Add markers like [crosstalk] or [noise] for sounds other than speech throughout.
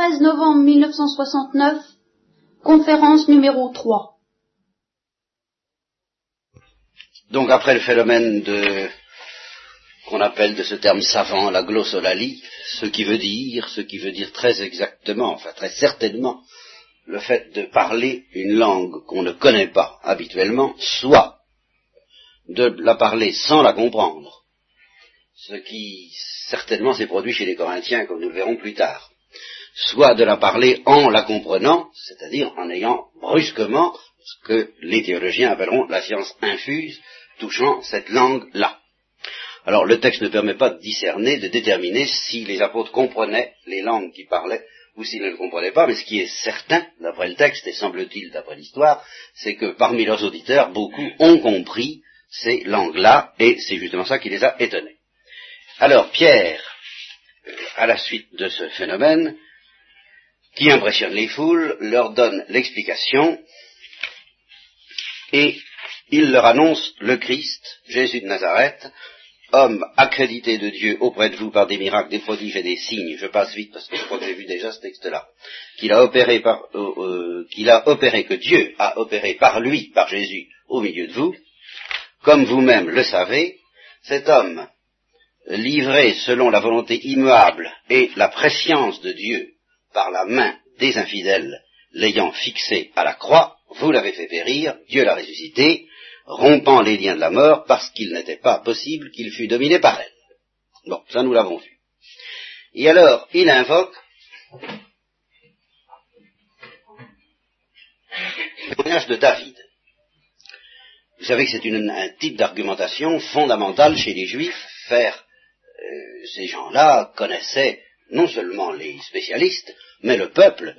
13 novembre 1969, conférence numéro 3. Donc après le phénomène de qu'on appelle de ce terme savant la glossolalie, ce qui veut dire, ce qui veut dire très exactement, enfin très certainement, le fait de parler une langue qu'on ne connaît pas habituellement, soit de la parler sans la comprendre, ce qui certainement s'est produit chez les Corinthiens, comme nous le verrons plus tard, soit de la parler en la comprenant, c'est-à-dire en ayant brusquement ce que les théologiens appelleront la science infuse touchant cette langue-là. Alors le texte ne permet pas de discerner, de déterminer si les apôtres comprenaient les langues qu'ils parlaient ou s'ils ne le comprenaient pas, mais ce qui est certain, d'après le texte, et semble-t-il d'après l'histoire, c'est que parmi leurs auditeurs, beaucoup ont compris ces langues-là, et c'est justement ça qui les a étonnés. Alors Pierre, à la suite de ce phénomène, qui impressionne les foules, leur donne l'explication, et il leur annonce le Christ, Jésus de Nazareth, homme accrédité de Dieu auprès de vous par des miracles, des prodiges et des signes, je passe vite parce que je crois que j'ai vu déjà ce texte-là, qu'il a opéré par, euh, euh, qu'il a opéré, que Dieu a opéré par lui, par Jésus, au milieu de vous, comme vous-même le savez, cet homme, livré selon la volonté immuable et la prescience de Dieu par la main des infidèles, l'ayant fixé à la croix, vous l'avez fait périr, Dieu l'a ressuscité, rompant les liens de la mort parce qu'il n'était pas possible qu'il fût dominé par elle. Bon, ça nous l'avons vu. Et alors, il invoque le témoignage de David. Vous savez que c'est un type d'argumentation fondamentale chez les Juifs. Faire euh, ces gens-là connaissaient non seulement les spécialistes, mais le peuple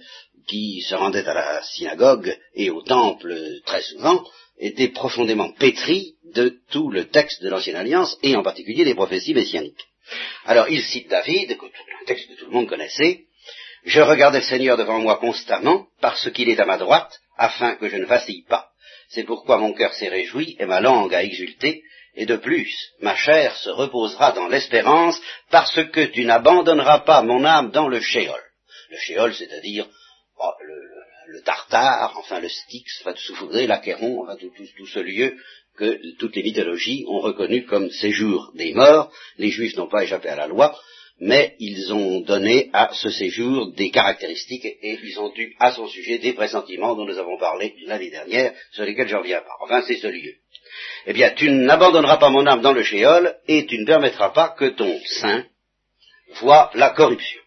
qui se rendait à la synagogue et au temple très souvent était profondément pétri de tout le texte de l'Ancienne Alliance et en particulier des prophéties messianiques. Alors il cite David, un texte que tout le monde connaissait, Je regardais le Seigneur devant moi constamment parce qu'il est à ma droite afin que je ne vacille pas. C'est pourquoi mon cœur s'est réjoui et ma langue a exulté, et de plus, ma chair se reposera dans l'espérance, parce que tu n'abandonneras pas mon âme dans le shéol. Le shéol, c'est-à-dire oh, le, tartare, enfin le Styx, enfin tout l'Achéron, enfin tout, ce lieu que toutes les mythologies ont reconnu comme séjour des morts. Les Juifs n'ont pas échappé à la loi, mais ils ont donné à ce séjour des caractéristiques et ils ont eu à son sujet des pressentiments dont nous avons parlé l'année dernière, sur lesquels je reviens pas. Enfin, c'est ce lieu. Eh bien, tu n'abandonneras pas mon âme dans le shéol et tu ne permettras pas que ton sein voie la corruption.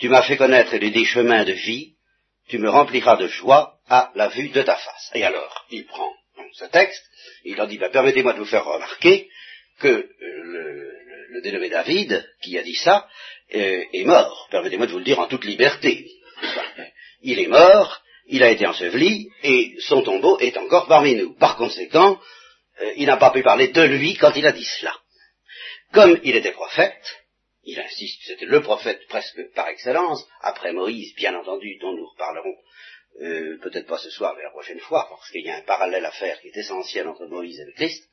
Tu m'as fait connaître les chemins de vie, tu me rempliras de joie à la vue de ta face. Et alors, il prend ce texte, il leur dit, bah, permettez-moi de vous faire remarquer que euh, le, le dénommé David, qui a dit ça, est mort. Permettez-moi de vous le dire en toute liberté. Il est mort, il a été enseveli, et son tombeau est encore parmi nous. Par conséquent, euh, il n'a pas pu parler de lui quand il a dit cela. Comme il était prophète, il insiste, c'était le prophète presque par excellence, après Moïse, bien entendu, dont nous reparlerons euh, peut-être pas ce soir, mais la prochaine fois, parce qu'il y a un parallèle à faire qui est essentiel entre Moïse et le Christ.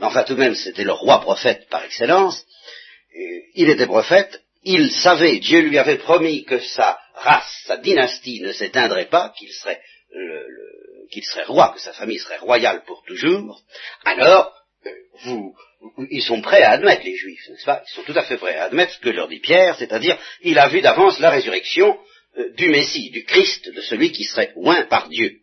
Enfin, tout de même, c'était le roi prophète par excellence. il était prophète, il savait, Dieu lui avait promis que sa race, sa dynastie ne s'éteindrait pas, qu'il serait, qu'il serait roi, que sa famille serait royale pour toujours. Alors, euh, vous, ils sont prêts à admettre, les Juifs, n'est-ce pas? Ils sont tout à fait prêts à admettre ce que leur dit Pierre, c'est-à-dire, il a vu d'avance la résurrection euh, du Messie, du Christ, de celui qui serait oint par Dieu.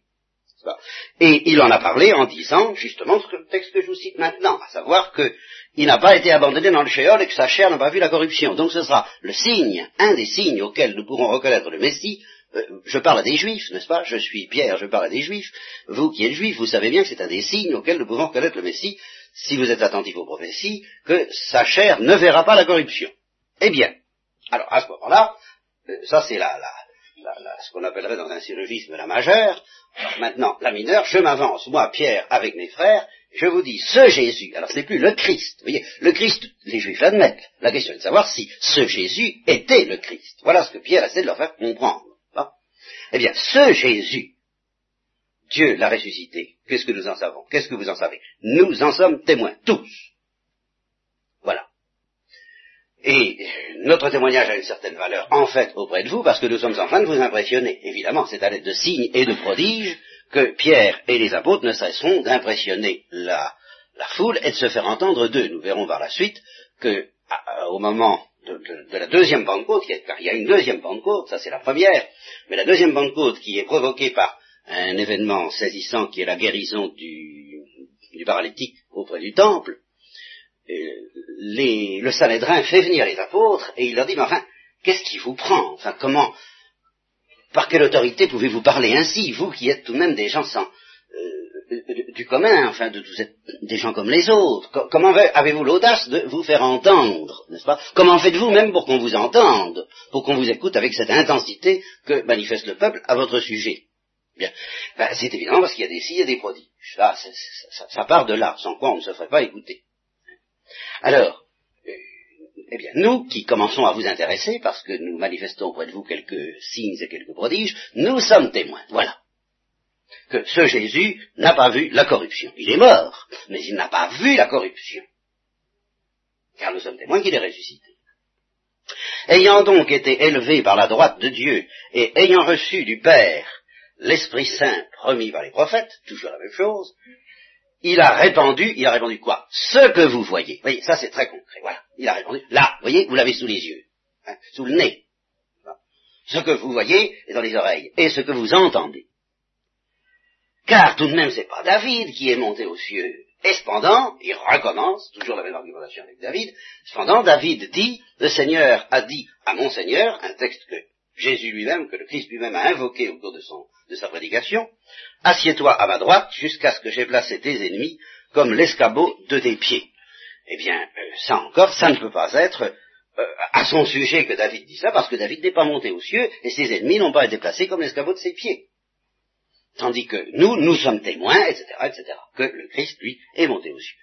Et il en a parlé en disant justement ce texte que je vous cite maintenant, à savoir qu'il n'a pas été abandonné dans le shéol et que sa chair n'a pas vu la corruption. Donc ce sera le signe, un des signes auxquels nous pourrons reconnaître le Messie. Euh, je parle à des juifs, n'est-ce pas? Je suis Pierre, je parle à des juifs. Vous qui êtes juifs, vous savez bien que c'est un des signes auxquels nous pouvons reconnaître le Messie, si vous êtes attentif aux prophéties, que sa chair ne verra pas la corruption. Eh bien, alors à ce moment-là, euh, ça c'est la, la, ce qu'on appellerait dans un syllogisme la majeure. maintenant, la mineure, je m'avance, moi, Pierre, avec mes frères, je vous dis, ce Jésus, alors c'est plus le Christ, vous voyez, le Christ, les Juifs l'admettent. La question est de savoir si ce Jésus était le Christ. Voilà ce que Pierre essaie de leur faire comprendre. eh bien, ce Jésus, Dieu l'a ressuscité. Qu'est-ce que nous en savons Qu'est-ce que vous en savez? Nous en sommes témoins, tous. Et notre témoignage a une certaine valeur, en fait, auprès de vous, parce que nous sommes en train de vous impressionner. Évidemment, c'est à l'aide de signes et de prodiges que Pierre et les apôtres ne cesseront d'impressionner la, foule et de se faire entendre d'eux. Nous verrons par la suite que, au moment de, la deuxième Pentecôte, car il y a une deuxième Pentecôte, ça c'est la première, mais la deuxième Pentecôte qui est provoquée par un événement saisissant qui est la guérison du paralytique auprès du temple, les, le Sanhédrin fait venir les apôtres et il leur dit, mais enfin, qu'est-ce qui vous prend? Enfin, comment, par quelle autorité pouvez-vous parler ainsi, vous qui êtes tout de même des gens sans, euh, du commun, enfin, de, vous êtes des gens comme les autres? comment avez-vous l'audace de vous faire entendre, n'est-ce pas? Comment faites-vous même pour qu'on vous entende, pour qu'on vous écoute avec cette intensité que manifeste le peuple à votre sujet? Bien, ben, c'est évidemment parce qu'il y a des signes et des prodiges. Là, ça, ça part de là, sans quoi on ne se ferait pas écouter. Alors, euh, eh bien, nous qui commençons à vous intéresser, parce que nous manifestons auprès de vous quelques signes et quelques prodiges, nous sommes témoins. Voilà. Que ce Jésus n'a pas vu la corruption. Il est mort, mais il n'a pas vu la corruption. Car nous sommes témoins qu'il est ressuscité. Ayant donc été élevé par la droite de Dieu et ayant reçu du Père l'Esprit Saint promis par les prophètes, toujours la même chose, il a répandu, il a répandu quoi? Ce que vous voyez. Vous voyez, ça c'est très concret. Voilà. Il a répandu. Là, vous voyez, vous l'avez sous les yeux, hein, sous le nez. Ce que vous voyez est dans les oreilles, et ce que vous entendez. Car tout de même, c'est pas David qui est monté aux cieux. Et cependant, il recommence, toujours la même argumentation avec David, cependant David dit, le Seigneur a dit à mon Seigneur, un texte que Jésus lui-même, que le Christ lui-même a invoqué au cours de, sa prédication, Assieds-toi à ma droite jusqu'à ce que j'ai placé tes ennemis comme l'escabeau de tes pieds. Eh bien, euh, ça encore, ça ne peut pas être euh, à son sujet que David dit ça, parce que David n'est pas monté aux cieux et ses ennemis n'ont pas été placés comme l'escabeau de ses pieds. Tandis que nous, nous sommes témoins, etc., etc., que le Christ, lui, est monté aux cieux.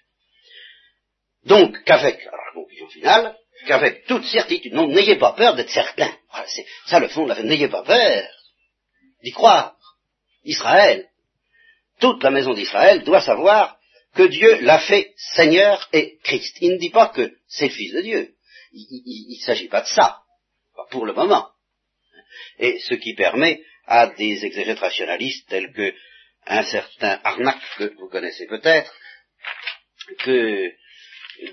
Donc, qu'avec, la conclusion finale, qu'avec toute certitude, non, n'ayez pas peur d'être certain. c'est ça le fond n'ayez pas peur d'y croire. Israël, toute la maison d'Israël doit savoir que Dieu l'a fait Seigneur et Christ. Il ne dit pas que c'est le Fils de Dieu. Il ne s'agit pas de ça, pour le moment. Et ce qui permet à des exégètes rationalistes tels que un certain Arnac, que vous connaissez peut-être, que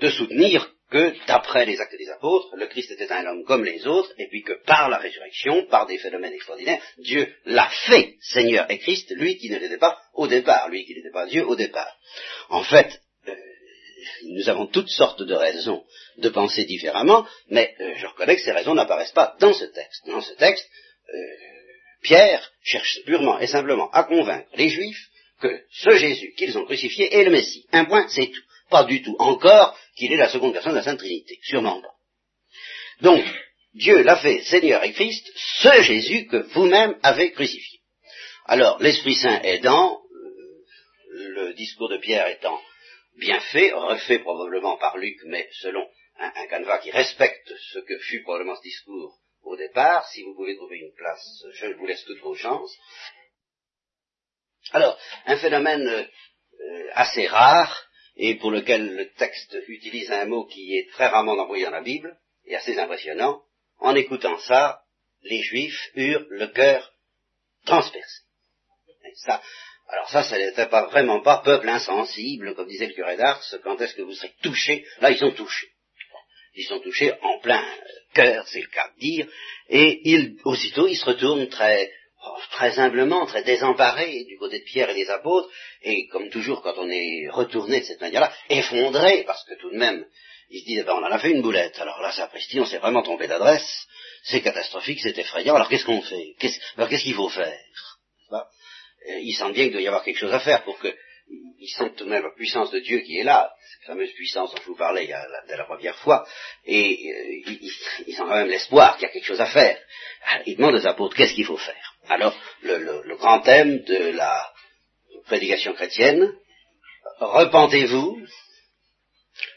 de soutenir que, d'après les actes des apôtres, le Christ était un homme comme les autres, et puis que par la résurrection, par des phénomènes extraordinaires, Dieu l'a fait Seigneur et Christ, lui qui ne l'était pas au départ, lui qui n'était pas Dieu au départ. En fait, euh, nous avons toutes sortes de raisons de penser différemment, mais euh, je reconnais que ces raisons n'apparaissent pas dans ce texte. Dans ce texte, euh, Pierre cherche purement et simplement à convaincre les Juifs que ce Jésus qu'ils ont crucifié est le Messie. Un point, c'est tout. Pas du tout encore qu'il est la seconde personne de la Sainte Trinité. Sûrement pas. Donc, Dieu l'a fait Seigneur et Christ, ce Jésus que vous-même avez crucifié. Alors, l'Esprit Saint aidant, euh, le discours de Pierre étant bien fait, refait probablement par Luc, mais selon un, canevas qui respecte ce que fut probablement ce discours au départ, si vous pouvez trouver une place, je vous laisse toutes vos chances. Alors, un phénomène euh, assez rare, et pour lequel le texte utilise un mot qui est très rarement employé dans la Bible, et assez impressionnant, en écoutant ça, les Juifs eurent le cœur transpercé. ça, alors ça, ça n'était pas vraiment pas peuple insensible, comme disait le curé d'Ars, quand est-ce que vous serez touchés? Là, ils sont touchés. Ils sont touchés en plein cœur, c'est le cas de dire, et ils, aussitôt, ils se retournent très très humblement, très désemparé du côté de Pierre et des apôtres, et comme toujours quand on est retourné de cette manière-là, effondré, parce que tout de même, ils se ben, on en a fait une boulette, alors là, sapristi, on s'est vraiment trompé d'adresse, c'est catastrophique, c'est effrayant, alors qu'est-ce qu'on fait? Qu'est-ce qu'il faut faire? Ils sentent bien qu'il doit y avoir quelque chose à faire pour que ils sentent tout de même la puissance de Dieu qui est là, cette fameuse puissance dont je vous parlais la, dès la première fois, et euh, [laughs] ils, ont quand même l'espoir qu'il y a quelque chose à faire. ils demandent aux apôtres qu'est-ce qu'il faut faire? Alors, le, grand thème de la prédication chrétienne, repentez-vous,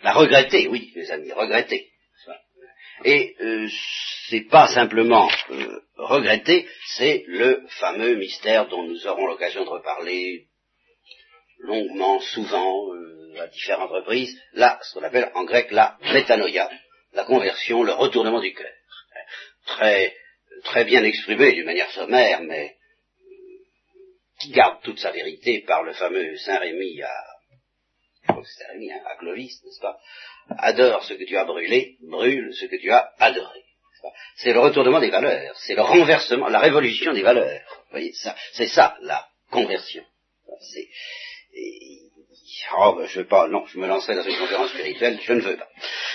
la regrettez, oui, mes amis, regrettez. Et euh, c'est pas simplement euh, regretter, c'est le fameux mystère dont nous aurons l'occasion de reparler longuement, souvent, euh, à différentes reprises, là, ce qu'on appelle en grec la métanoïa, la conversion, le retournement du cœur. Très, très bien exprimé d'une manière sommaire, mais qui garde toute sa vérité par le fameux Saint Rémy à, Rémy, hein, à Clovis, n'est-ce pas? Adore ce que tu as brûlé, brûle ce que tu as adoré. C'est le retournement des valeurs, c'est le renversement, la révolution des valeurs. Vous voyez, ça, c'est ça la conversion. C'est, oh, ben, je veux pas, non, je me lancerai dans une conférence spirituelle, je ne veux pas.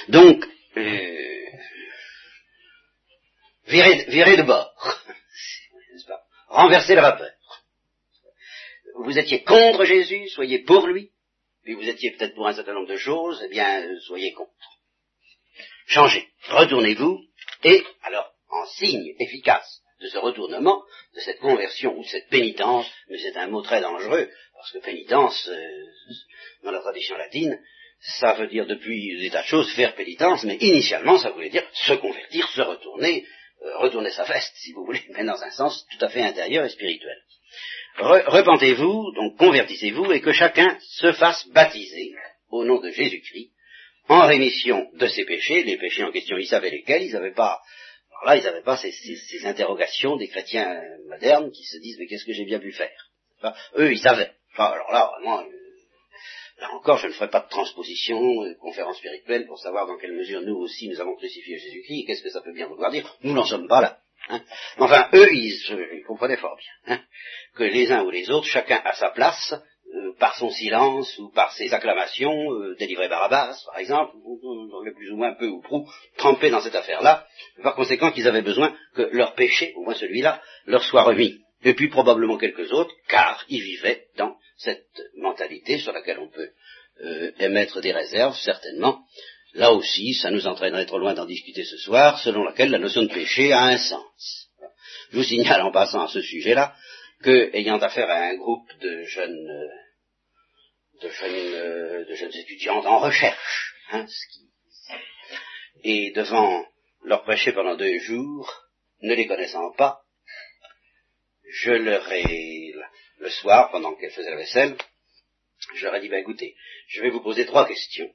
Donc, euh, virez, de bord, [laughs] n'est-ce pas? Renversez la vapeur. Vous étiez contre Jésus, soyez pour lui, puis vous étiez peut-être pour un certain nombre de choses, eh bien, soyez contre. Changez, retournez-vous, et alors, en signe efficace de ce retournement, de cette conversion ou de cette pénitence, mais c'est un mot très dangereux, parce que pénitence, euh, dans la tradition latine, ça veut dire depuis des tas de choses faire pénitence, mais initialement ça voulait dire se convertir, se retourner, euh, retourner sa veste, si vous voulez, [laughs] mais dans un sens tout à fait intérieur et spirituel. repentez-vous, donc convertissez-vous, et que chacun se fasse baptiser au nom de Jésus-Christ, en rémission de ses péchés, les péchés en question, ils savaient lesquels, ils n'avaient pas, alors là, ils n'avaient pas ces, interrogations des chrétiens modernes qui se disent, mais qu'est-ce que j'ai bien pu faire? Eux, ils savaient. Alors là, vraiment, euh, là encore, je ne ferai pas de transposition, de conférence spirituelle pour savoir dans quelle mesure nous aussi nous avons crucifié Jésus-Christ, qu'est-ce que ça peut bien vouloir dire Nous n'en sommes pas là. Hein. Enfin, eux, ils, comprenaient fort bien hein, que les uns ou les autres, chacun à sa place, euh, par son silence ou par ses acclamations, euh, délivrer Barabbas, par exemple, ou, plus ou moins peu ou prou trempés dans cette affaire-là, par conséquent qu'ils avaient besoin que leur péché, au moins celui-là, leur soit remis. Et puis probablement quelques autres, car ils vivaient dans cette mentalité sur laquelle on peut euh, émettre des réserves, certainement. Là aussi, ça nous entraînerait trop loin d'en discuter ce soir, selon laquelle la notion de péché a un sens. Je vous signale en passant à ce sujet-là que, ayant affaire à un groupe de jeunes de jeunes, euh, de jeunes étudiantes en recherche, hein, et devant leur prêcher pendant deux jours, ne les connaissant pas, je leur ai, le soir, pendant qu'elles faisaient la vaisselle, je leur ai dit, ben écoutez, je vais vous poser trois questions.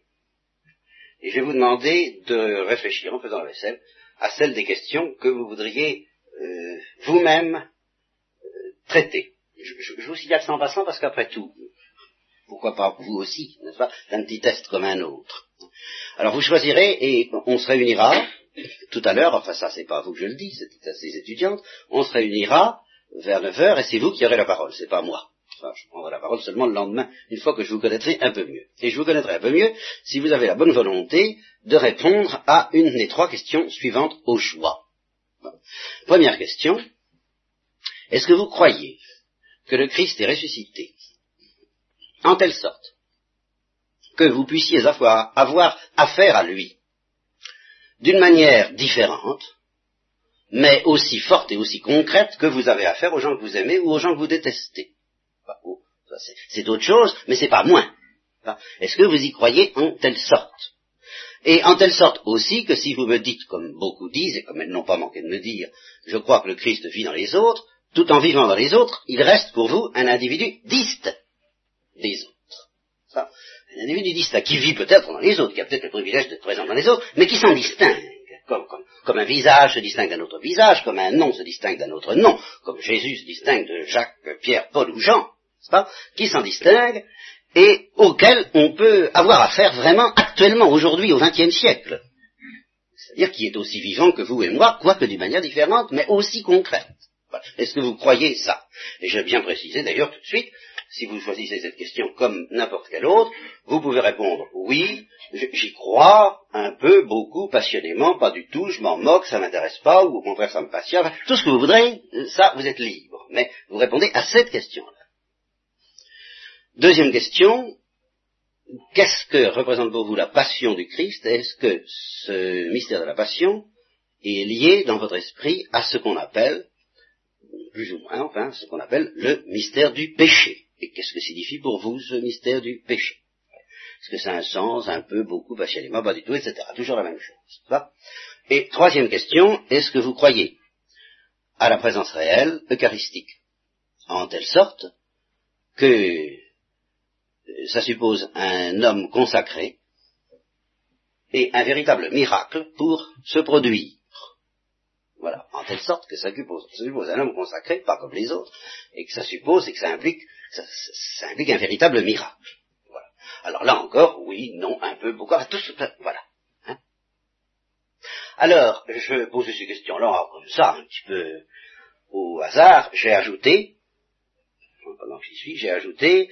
Et je vais vous demander de réfléchir en faisant la vaisselle à celles des questions que vous voudriez euh, vous-même euh, traiter. Je, je, vous signale ça en passant parce qu'après tout, pourquoi pas vous aussi, n'est-ce pas Un petit test comme un autre. Alors vous choisirez et on se réunira tout à l'heure, enfin ça c'est pas vous que je le dis, c'est à ces étudiantes, on se réunira vers 9 heures et c'est vous qui aurez la parole, c'est pas moi. Je prendrai la parole seulement le lendemain, une fois que je vous connaîtrai un peu mieux. Et je vous connaîtrai un peu mieux si vous avez la bonne volonté de répondre à une des trois questions suivantes au choix. Première question, est-ce que vous croyez que le Christ est ressuscité en telle sorte que vous puissiez avoir, affaire à lui d'une manière différente, mais aussi forte et aussi concrète que vous avez affaire aux gens que vous aimez ou aux gens que vous détestez. Oh, c'est autre chose, mais c'est pas moins. Est-ce que vous y croyez en telle sorte? Et en telle sorte aussi que si vous me dites, comme beaucoup disent, et comme elles n'ont pas manqué de me dire, je crois que le Christ vit dans les autres, tout en vivant dans les autres, il reste pour vous un individu distinct des autres. Un individu distinct, qui vit peut-être dans les autres, qui a peut-être le privilège d'être présent dans les autres, mais qui s'en distingue. Comme, un visage se distingue d'un autre visage, comme un nom se distingue d'un autre nom, comme Jésus se distingue de Jacques, Pierre, Paul ou Jean, pas, qui s'en distingue et auquel on peut avoir affaire vraiment actuellement, aujourd'hui, au XXe siècle. C'est-à-dire qui est aussi vivant que vous et moi, quoique d'une manière différente, mais aussi concrète. Est-ce que vous croyez ça? Et je vais bien préciser d'ailleurs tout de suite si vous choisissez cette question comme n'importe quelle autre, vous pouvez répondre oui, j'y crois, un peu, beaucoup, passionnément, pas du tout, je m'en moque, ça m'intéresse pas, ou au contraire ça me passionne, tout ce que vous voudrez, ça vous êtes libre. Mais vous répondez à cette question-là. Deuxième question, qu'est-ce que représente pour vous la passion du Christ? Est-ce que ce mystère de la passion est lié dans votre esprit à ce qu'on appelle, plus ou moins enfin, ce qu'on appelle le mystère du péché? Et qu'est-ce que signifie pour vous ce mystère du péché? Est-ce que c'est un sens, un peu, beaucoup, passionnément, pas du tout, etc. Toujours la même chose. et troisième question, est-ce que vous croyez à la présence réelle eucharistique? En telle sorte que ça suppose un homme consacré et un véritable miracle pour se produire. Voilà, en telle sorte que ça ça suppose un homme consacré, pas comme les autres, et que ça suppose et que ça implique, ça, ça implique un véritable miracle. Voilà. Alors là encore, oui, non, un peu, pourquoi, tout voilà. Hein. Alors, je pose ces questions-là comme ça, un petit peu au hasard, j'ai ajouté, pendant que j'y suis, j'ai ajouté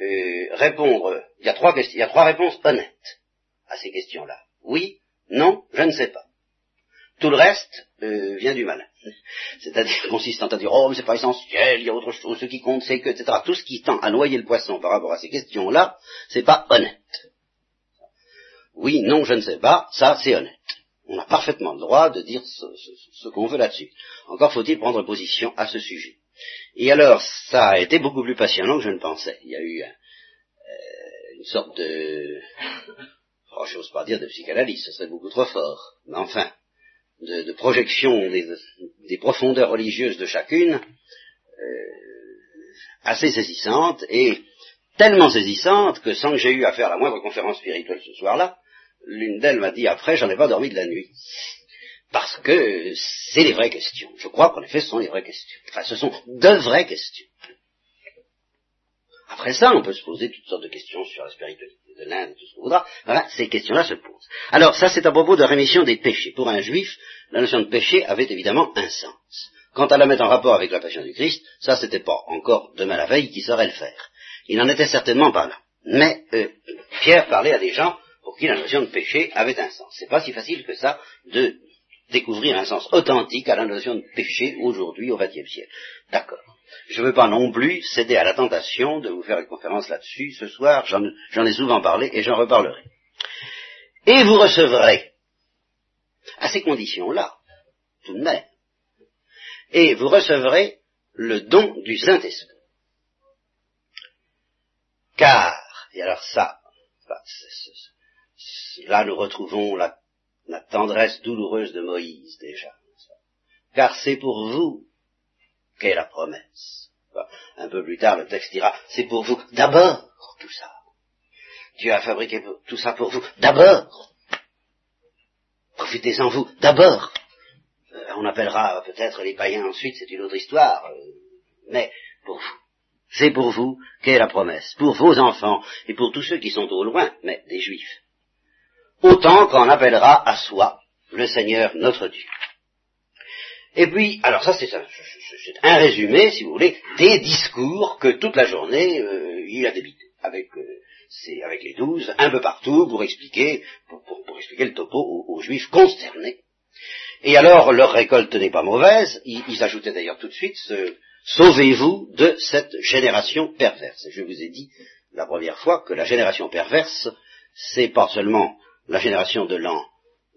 euh, répondre. Il y a trois il y a trois réponses honnêtes à ces questions-là. Oui, non, je ne sais pas. Tout le reste euh, vient du mal. C'est-à-dire consistant à dire oh mais c'est pas essentiel, il y a autre chose, ce qui compte c'est que, etc. Tout ce qui tend à noyer le poisson par rapport à ces questions-là, c'est pas honnête. Oui, non, je ne sais pas, ça c'est honnête. On a parfaitement le droit de dire ce, qu'on veut là-dessus. Encore faut-il prendre position à ce sujet. Et alors, ça a été beaucoup plus passionnant que je ne pensais. Il y a eu euh, une sorte de... [laughs] Oh, j'ose pas dire de psychanalyse, ce serait beaucoup trop fort. Mais enfin, de, de projection des, profondeurs religieuses de chacune, euh, assez saisissante, et tellement saisissante que sans que j'ai eu à faire la moindre conférence spirituelle ce soir-là, l'une d'elles m'a dit après, j'en ai pas dormi de la nuit parce que c'est les vraies questions. Je crois qu'en effet, ce sont les vraies questions. Enfin, ce sont de vraies questions. Après ça, on peut se poser toutes sortes de questions sur la spiritualité de l'Inde tout ce qu'on voudra. Voilà, ces questions-là se posent. Alors, ça, c'est à propos de rémission des péchés. Pour un juif, la notion de péché avait évidemment un sens. Quant à la mettre en rapport avec la passion du Christ, ça, c'était pas encore demain la veille qui saurait le faire. Il n'en était certainement pas là. Mais euh, Pierre parlait à des gens pour qui la notion de péché avait un sens. C'est pas si facile que ça de découvrir un sens authentique à la notion de péché aujourd'hui au XXe siècle. D'accord. Je ne veux pas non plus céder à la tentation de vous faire une conférence là-dessus ce soir, j'en ai souvent parlé et j'en reparlerai. Et vous recevrez, à ces conditions-là, tout de même, et vous recevrez le don du Saint-Esprit. Car, et alors ça, là nous retrouvons la la tendresse douloureuse de Moïse déjà. Car c'est pour vous qu'est la promesse. Un peu plus tard, le texte dira, c'est pour vous d'abord tout ça. Dieu a fabriqué tout ça pour vous d'abord. Profitez-en vous d'abord. Euh, on appellera peut-être les païens ensuite, c'est une autre histoire. Euh, mais pour vous. C'est pour vous qu'est la promesse. Pour vos enfants et pour tous ceux qui sont au loin, mais des juifs autant qu'on appellera à soi le Seigneur notre Dieu. Et puis, alors ça c'est un, résumé, si vous voulez, des discours que toute la journée euh, il a débité, avec, euh, avec les douze, un peu partout, pour expliquer, pour, expliquer le topo aux, Juifs consternés. Et alors, leur récolte n'est pas mauvaise, ils, ajoutaient d'ailleurs tout de suite, sauvez-vous de cette génération perverse. Je vous ai dit la première fois que la génération perverse, c'est pas seulement la génération de l'an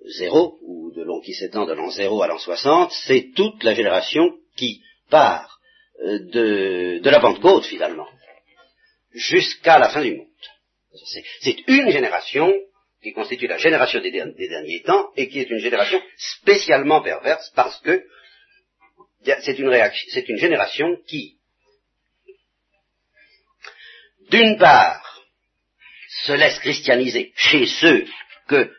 0, ou de l'an qui s'étend de l'an 0 à l'an 60, c'est toute la génération qui part euh, de, la Pentecôte finalement, jusqu'à la fin du monde. C'est une génération qui constitue la génération des, derniers temps et qui est une génération spécialement perverse parce que c'est une génération qui, d'une part, se laisse christianiser chez ceux que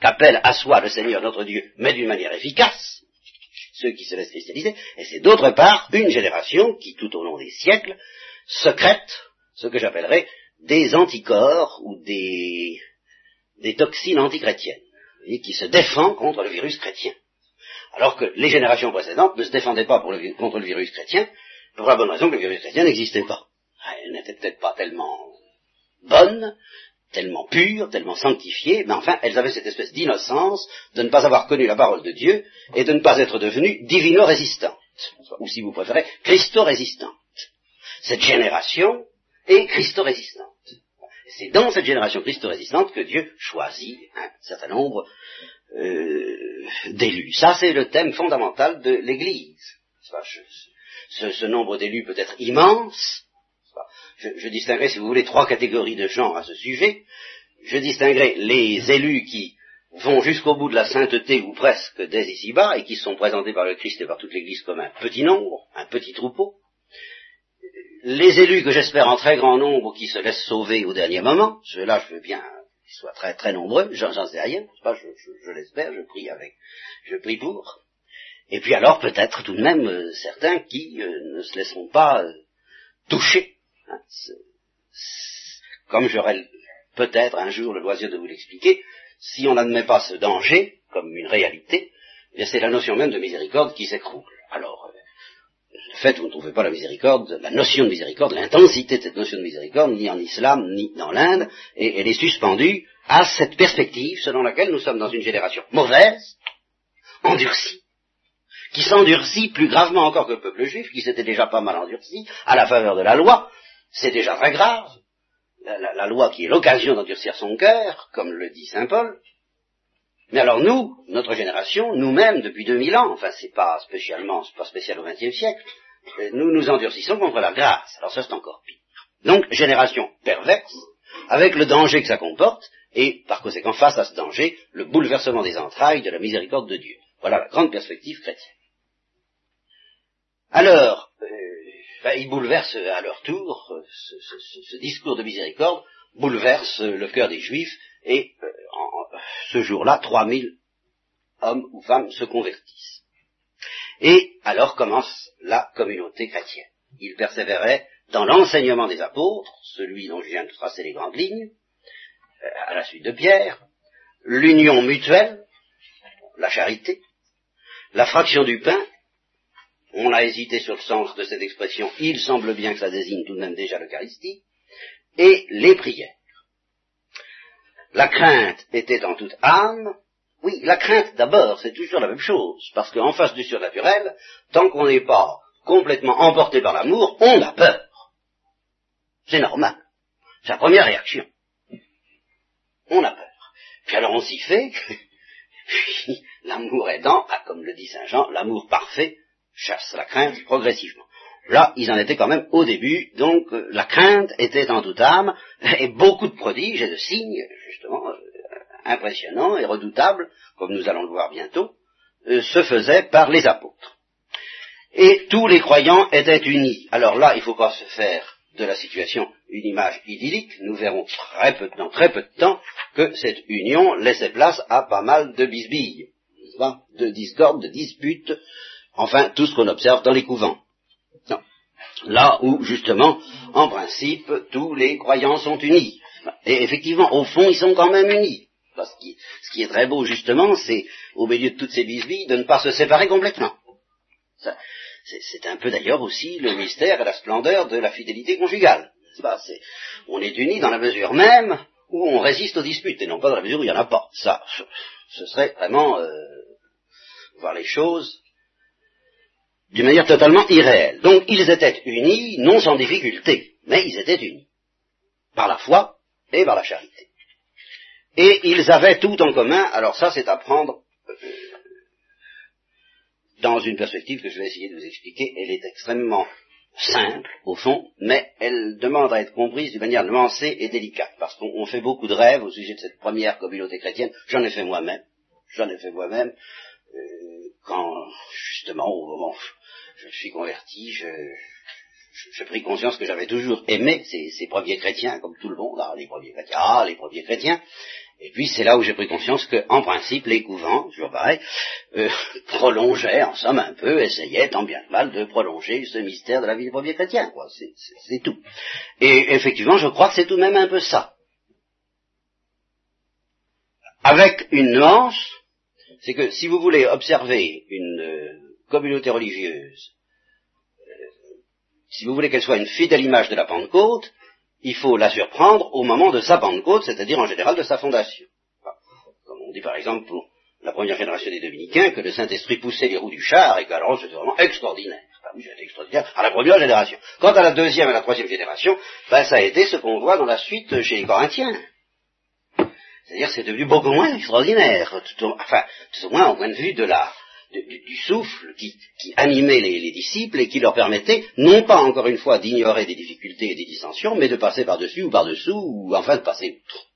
qu'appelle à soi le Seigneur notre Dieu, mais d'une manière efficace, ceux qui se laissent christianiser, et c'est d'autre part une génération qui, tout au long des siècles, secrète ce que j'appellerais des anticorps ou des, des toxines antichrétiennes, et qui se défend contre le virus chrétien. Alors que les générations précédentes ne se défendaient pas contre le virus chrétien, pour la bonne raison que le virus chrétien n'existait pas. Ah, elle n'était peut-être pas tellement bonne, tellement pures, tellement sanctifiées, mais enfin, elles avaient cette espèce d'innocence de ne pas avoir connu la parole de Dieu et de ne pas être devenues divino-résistantes, ou si vous préférez, Christo-résistantes. Cette génération est Christo-résistante. C'est dans cette génération Christo-résistante que Dieu choisit un certain nombre euh, d'élus. Ça, c'est le thème fondamental de l'Église. Ce, ce nombre d'élus peut être immense, je, je distinguerai, si vous voulez, trois catégories de gens à ce sujet. Je distinguerai les élus qui vont jusqu'au bout de la sainteté ou presque dès ici-bas et qui sont présentés par le Christ et par toute l'Église comme un petit nombre, un petit troupeau. Les élus que j'espère en très grand nombre qui se laissent sauver au dernier moment, ceux-là je veux bien soient très très nombreux, j'en sais rien, pas, je, je, l'espère, je prie avec, je prie pour. Et puis alors peut-être tout de même euh, certains qui euh, ne se laisseront pas euh, toucher. Comme j'aurai peut-être un jour le loisir de vous l'expliquer, si on n'admet pas ce danger comme une réalité, eh c'est la notion même de miséricorde qui s'écroule. Alors, de fait, vous ne trouvez pas la miséricorde, la notion de miséricorde, l'intensité de cette notion de miséricorde, ni en islam, ni dans l'Inde, et elle est suspendue à cette perspective selon laquelle nous sommes dans une génération mauvaise, endurcie, qui s'endurcit plus gravement encore que le peuple juif, qui s'était déjà pas mal endurci, à la faveur de la loi, c'est déjà très grave, la, loi qui est l'occasion d'endurcir son cœur, comme le dit Saint Paul, mais alors nous, notre génération, nous-mêmes, depuis 2000 ans, enfin c'est pas spécialement, c'est pas spécial au XXe siècle, euh, nous nous endurcissons contre la grâce. Alors ça c'est encore pire. Donc, génération perverse, avec le danger que ça comporte, et par conséquent, face à ce danger, le bouleversement des entrailles de la miséricorde de Dieu. Voilà la grande perspective chrétienne. Alors, euh, ben, ils bouleversent à leur tour, euh, ce, discours de miséricorde bouleverse le cœur des Juifs, et ce jour-là, 3000 hommes ou femmes se convertissent. Et alors commence la communauté chrétienne. Ils persévéraient dans l'enseignement des apôtres, celui dont je viens de tracer les grandes lignes, euh, à la suite de Pierre, l'union mutuelle, la charité, la fraction du pain, on a hésité sur le sens de cette expression, il semble bien que ça désigne tout de même déjà l'Eucharistie, et les prières. La crainte était en toute âme. Oui, la crainte d'abord, c'est toujours la même chose, parce qu'en face du surnaturel, tant qu'on n'est pas complètement emporté par l'amour, on a peur. C'est normal. C'est la première réaction. On a peur. Puis alors on s'y fait, [laughs] l'amour aidant, ah, comme le dit Saint Jean, l'amour parfait chasse la crainte progressivement. Là, ils en étaient quand même au début, donc euh, la crainte était en toute [laughs] et beaucoup de prodiges et de signes, justement, euh, impressionnants et redoutables, comme nous allons le voir bientôt, euh, se faisaient par les apôtres. Et tous les croyants étaient unis. Alors là, il ne faut pas se faire de la situation une image idyllique. Nous verrons très peu, dans très peu de temps que cette union laissait place à pas mal de bisbilles, de discordes, de disputes, enfin tout ce qu'on observe dans les couvents. Là où, justement, en principe, tous les croyants sont unis. Et effectivement, au fond, ils sont quand même unis. Parce que ce qui est très beau, justement, c'est, au milieu de toutes ces bisbilles, de ne pas se séparer complètement. C'est un peu d'ailleurs aussi le mystère et la splendeur de la fidélité conjugale. on est unis dans la mesure même où on résiste aux disputes, et non pas dans la mesure où il n'y en a pas. Ça, ce serait vraiment euh, voir les choses d'une manière totalement irréelle. Donc ils étaient unis, non sans difficulté, mais ils étaient unis, par la foi et par la charité. Et ils avaient tout en commun, alors ça c'est à prendre euh, dans une perspective que je vais essayer de vous expliquer, elle est extrêmement simple, au fond, mais elle demande à être comprise d'une manière nuancée et délicate, parce qu'on fait beaucoup de rêves au sujet de cette première communauté chrétienne, j'en ai fait moi-même, j'en ai fait moi-même, euh, quand justement au moment je suis converti, je, pris conscience que j'avais toujours aimé ces, premiers chrétiens, comme tout le monde, ah, les premiers chrétiens, ah, les premiers chrétiens. Et puis c'est là où j'ai pris conscience que, en principe, les couvents, toujours pareil, euh, [laughs] prolongeaient, en somme un peu, essayaient tant bien que mal de prolonger ce mystère de la vie des premiers chrétiens, quoi. C'est tout. Et effectivement, je crois que c'est tout de même un peu ça. Avec une nuance, c'est que si vous voulez observer une euh, communauté religieuse, si vous voulez qu'elle soit une fidèle image de la Pentecôte, il faut la surprendre au moment de sa Pentecôte, c'est-à-dire en général de sa fondation. Comme on dit par exemple pour la première génération des dominicains, que le Saint-Esprit poussait les roues du char et qu'alors c'était vraiment extraordinaire. à la première génération. Quant à la deuxième et la troisième génération, ben, ça a été ce qu'on voit dans la suite chez les Corinthiens. C'est-à-dire c'est devenu beaucoup moins extraordinaire, enfin, tout au moins au point de vue de la, du, souffle qui, animait les, disciples et qui leur permettait, non pas encore une fois d'ignorer des difficultés et des dissensions, mais de passer par-dessus ou par-dessous, ou enfin de passer outre.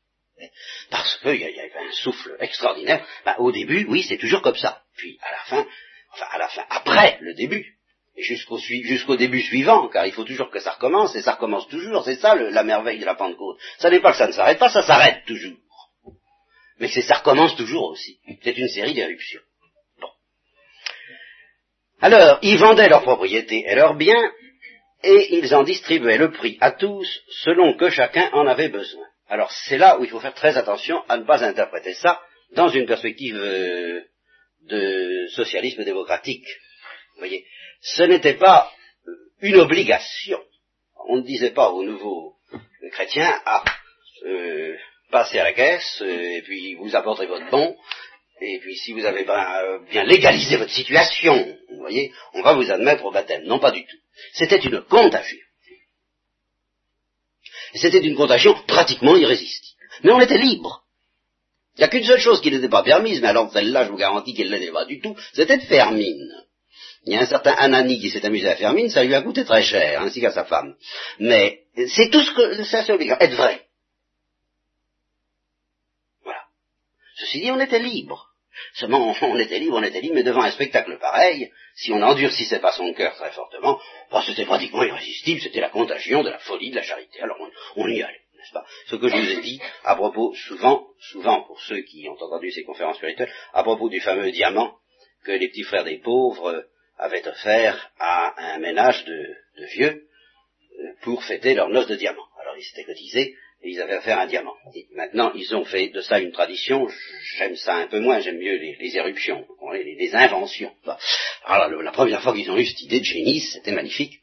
Parce qu'il y, avait un souffle extraordinaire. Ben, au début, oui, c'est toujours comme ça. Puis à la fin, enfin à la fin, après le début, jusqu'au début suivant, car il faut toujours que ça recommence, et ça recommence toujours, c'est ça la merveille de la Pentecôte. Ça n'est pas que ça ne s'arrête pas, ça s'arrête toujours. Mais c'est, ça recommence toujours aussi. C'est une série d'éruptions. Alors, ils vendaient leurs propriétés et leurs biens, et ils en distribuaient le prix à tous selon que chacun en avait besoin. Alors c'est là où il faut faire très attention à ne pas interpréter ça dans une perspective euh, de socialisme démocratique. Vous voyez, ce n'était pas euh, une obligation. On ne disait pas aux nouveaux chrétiens, ah, euh, passez à la caisse, et puis vous apporterez votre bon, et puis si vous avez bien légalisé votre situation, on va vous admettre au baptême. Non, pas du tout. C'était une contagion. C'était une contagion pratiquement irrésistible. Mais on était libre. Il n'y a qu'une seule chose qui n'était pas permise, mais alors celle-là, je vous garantis qu'elle ne l'était pas du tout, c'était de faire. Il y a un certain Anani qui s'est amusé à faire ça lui a coûté très cher, ainsi qu'à sa femme. Mais c'est tout ce que ça c'est obligatoire, être vrai. Voilà. Ceci dit, on était libre. Seulement, on était libre, on était libre, mais devant un spectacle pareil, si on endurcissait pas son cœur très fortement, bah, c'était pratiquement irrésistible, c'était la contagion de la folie de la charité. Alors on, y allait, n'est-ce pas? Ce que je vous ai dit à propos, souvent, souvent, pour ceux qui ont entendu ces conférences spirituelles, à propos du fameux diamant que les petits frères des pauvres avaient offert à un ménage de, de vieux euh, pour fêter leur noce de diamant. Alors ils s'étaient cotisés et ils avaient affaire à un diamant. maintenant, ils ont fait de ça une tradition. J'aime ça un peu moins, j'aime mieux les, éruptions, les, inventions. Alors la, première fois qu'ils ont eu cette idée de génie, c'était magnifique.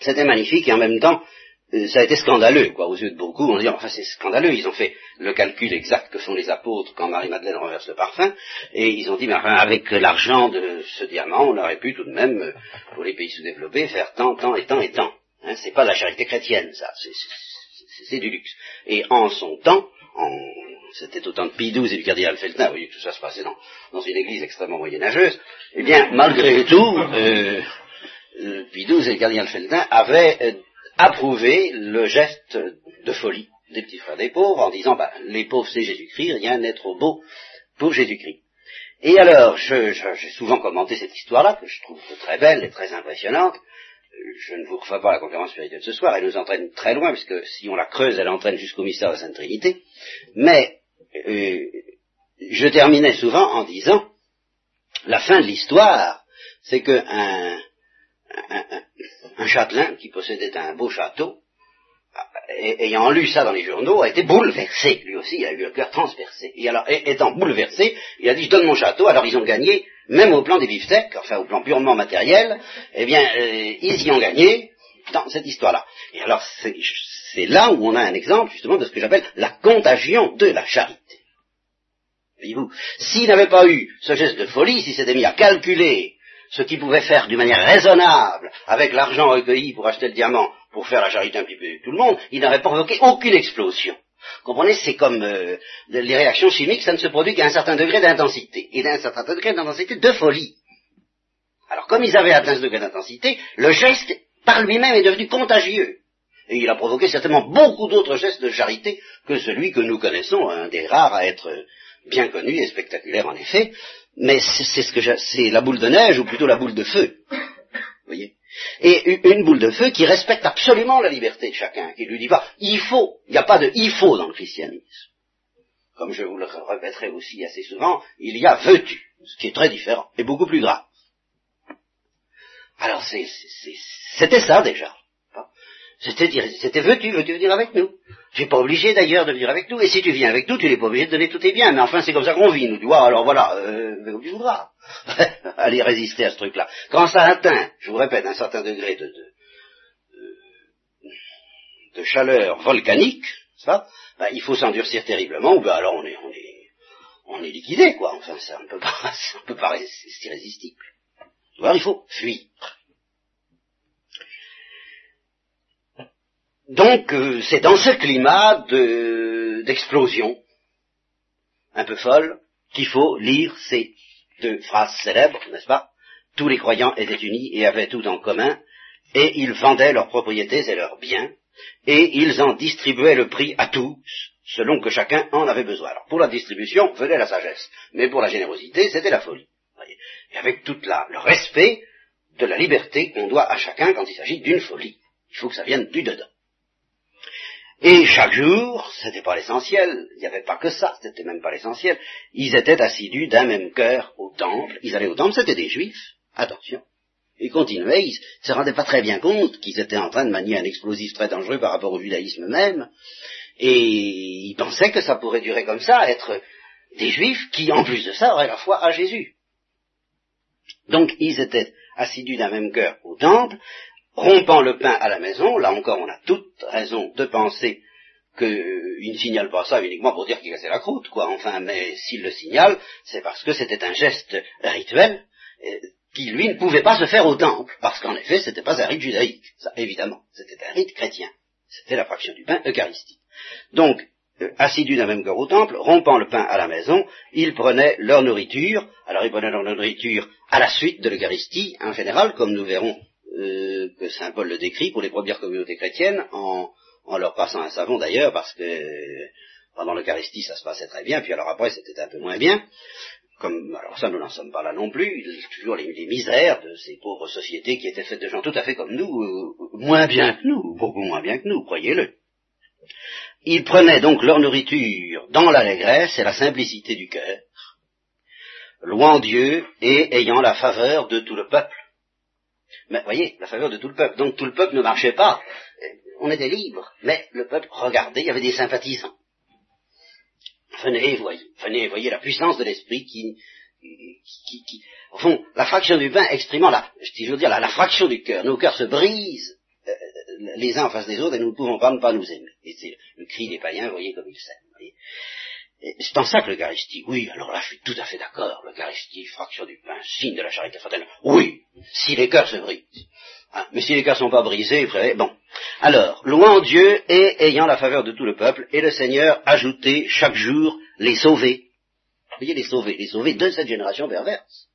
C'était magnifique et en même temps, euh, ça a été scandaleux, quoi, aux yeux de beaucoup. On dit, enfin, c'est scandaleux. Ils ont fait le calcul exact que font les apôtres quand Marie-Madeleine renverse le parfum, et ils ont dit, mais enfin, avec l'argent de ce diamant, on aurait pu tout de même, euh, pour les pays sous-développés, faire tant, tant et tant et tant. Hein, c'est pas la charité chrétienne, ça du luxe. Et en son temps, c'était au temps de Pie XII et du cardinal Feltin, vous voyez que tout ça se passait dans, une église extrêmement moyenâgeuse, eh bien, malgré tout, euh, euh Pie XII et le cardinal Feltin avaient euh, approuvé le geste de folie des petits frères des pauvres en disant, bah, les pauvres c'est Jésus-Christ, rien n'est trop beau pour Jésus-Christ. Et alors, j'ai souvent commenté cette histoire-là, que je trouve très belle et très impressionnante, je ne vous refais pas la conférence spirituelle ce soir, elle nous entraîne très loin, puisque si on la creuse, elle entraîne jusqu'au mystère de la Sainte Trinité. Mais euh, je terminais souvent en disant, la fin de l'histoire, c'est qu'un un, un, châtelain qui possédait un beau château, ayant lu ça dans les journaux, a été bouleversé. Lui aussi, il a eu le cœur transpercé. Et alors, étant bouleversé, il a dit, je donne mon château. Alors, ils ont gagné même au plan des beefsteaks, enfin au plan purement matériel, eh bien, euh, ils y ont gagné dans cette histoire-là. Et alors, c'est là où on a un exemple, justement, de ce que j'appelle la contagion de la charité. Voyez-vous, s'il n'avait pas eu ce geste de folie, s'il s'était mis à calculer ce qu'il pouvait faire d'une manière raisonnable avec l'argent recueilli pour acheter le diamant, pour faire la charité un petit peu tout le monde, il n'aurait provoqué aucune explosion. Comprenez, c'est comme euh, les réactions chimiques, ça ne se produit qu'à un certain degré d'intensité, et d'un certain degré d'intensité de folie. Alors comme ils avaient atteint ce degré d'intensité, le geste par lui-même est devenu contagieux. Et il a provoqué certainement beaucoup d'autres gestes de charité que celui que nous connaissons, un des rares à être bien connu et spectaculaire en effet, mais c'est ce que c'est la boule de neige ou plutôt la boule de feu. Vous voyez? Et une boule de feu qui respecte absolument la liberté de chacun, qui lui dit pas il faut, il n'y a pas de il faut dans le christianisme. Comme je vous le répéterai aussi assez souvent, il y a veux-tu, ce qui est très différent et beaucoup plus grave. Alors c'était ça déjà. C'était veux-tu, veux-tu venir avec nous? Tu n'es pas obligé d'ailleurs de venir avec nous, et si tu viens avec nous, tu n'es pas obligé de donner tous tes biens, mais enfin c'est comme ça qu'on vit, nous, tu vois, alors voilà, euh, comme tu voudras. [laughs] Allez résister à ce truc-là. Quand ça atteint, je vous répète, un certain degré de, de, de chaleur volcanique, ça, ben, il faut s'endurcir terriblement, ou ben alors on est, on est, on est liquidé, quoi. Enfin, ça ne peut pas, [laughs] peut pas irrésistible. Il faut fuir. Donc, euh, c'est dans ce climat d'explosion, un peu folle, qu'il faut lire ces deux phrases célèbres, n'est-ce pas? Tous les croyants étaient unis et avaient tout en commun, et ils vendaient leurs propriétés et leurs biens, et ils en distribuaient le prix à tous, selon que chacun en avait besoin. Alors, pour la distribution, venait la sagesse, mais pour la générosité, c'était la folie. Et avec tout le respect de la liberté qu'on doit à chacun quand il s'agit d'une folie. Il faut que ça vienne du dedans. Et chaque jour, c'était pas l'essentiel, il n'y avait pas que ça, c'était même pas l'essentiel, ils étaient assidus d'un même cœur au temple, ils allaient au temple, c'était des juifs, attention. Ils continuaient, ils ne se rendaient pas très bien compte qu'ils étaient en train de manier un explosif très dangereux par rapport au judaïsme même, et ils pensaient que ça pourrait durer comme ça, être des juifs qui, en plus de ça, auraient la foi à Jésus. Donc ils étaient assidus d'un même cœur au temple, rompant le pain à la maison, là encore on a toute raison de penser qu'il ne signale pas ça uniquement pour dire qu'il cassait la croûte, quoi. Enfin, mais s'il le signale, c'est parce que c'était un geste rituel euh, qui, lui, ne pouvait pas se faire au temple, parce qu'en effet, c'était pas un rite judaïque, ça, évidemment, c'était un rite chrétien. C'était la fraction du pain eucharistique. Donc, euh, assidus d'un même cœur au temple, rompant le pain à la maison, ils prenaient leur nourriture, alors ils prenaient leur nourriture à la suite de l'Eucharistie, en général, comme nous verrons euh, que Saint Paul le décrit pour les premières communautés chrétiennes, en, leur passant un savon d'ailleurs, parce que pendant l'Eucharistie ça se passait très bien, puis alors après c'était un peu moins bien. Comme, alors ça, nous n'en sommes pas là non plus, toujours les, les, misères de ces pauvres sociétés qui étaient faites de gens tout à fait comme nous, euh, moins bien que nous, beaucoup moins bien que nous, croyez-le. Ils prenaient donc leur nourriture dans l'allégresse et la simplicité du cœur, louant Dieu et ayant la faveur de tout le peuple. Mais voyez, la faveur de tout le peuple. Donc tout le peuple ne marchait pas. On était libre, mais le peuple regardait, il y avait des sympathisants. Venez voyez, venez voyez la puissance de l'esprit qui, qui, qui, au fond, la fraction du pain exprimant la, je veux dire, la, la fraction du cœur. Nos cœurs se brisent euh, les uns en face des autres et nous ne pouvons pas ne pas nous aimer. Et c'est le cri des païens, voyez comme ils s'aiment. C'est en ça que l'Eucharistie, oui, alors là je suis tout à fait d'accord, l'Eucharistie, fraction du pain, signe de la charité fraternelle, oui, si les cœurs se brisent. Hein, mais si les cœurs ne sont pas brisés, bon. Alors, louant Dieu et ayant la faveur de tout le peuple, et le Seigneur ajoutait chaque jour les sauver. Vous voyez, les sauver, les sauver de cette génération perverse.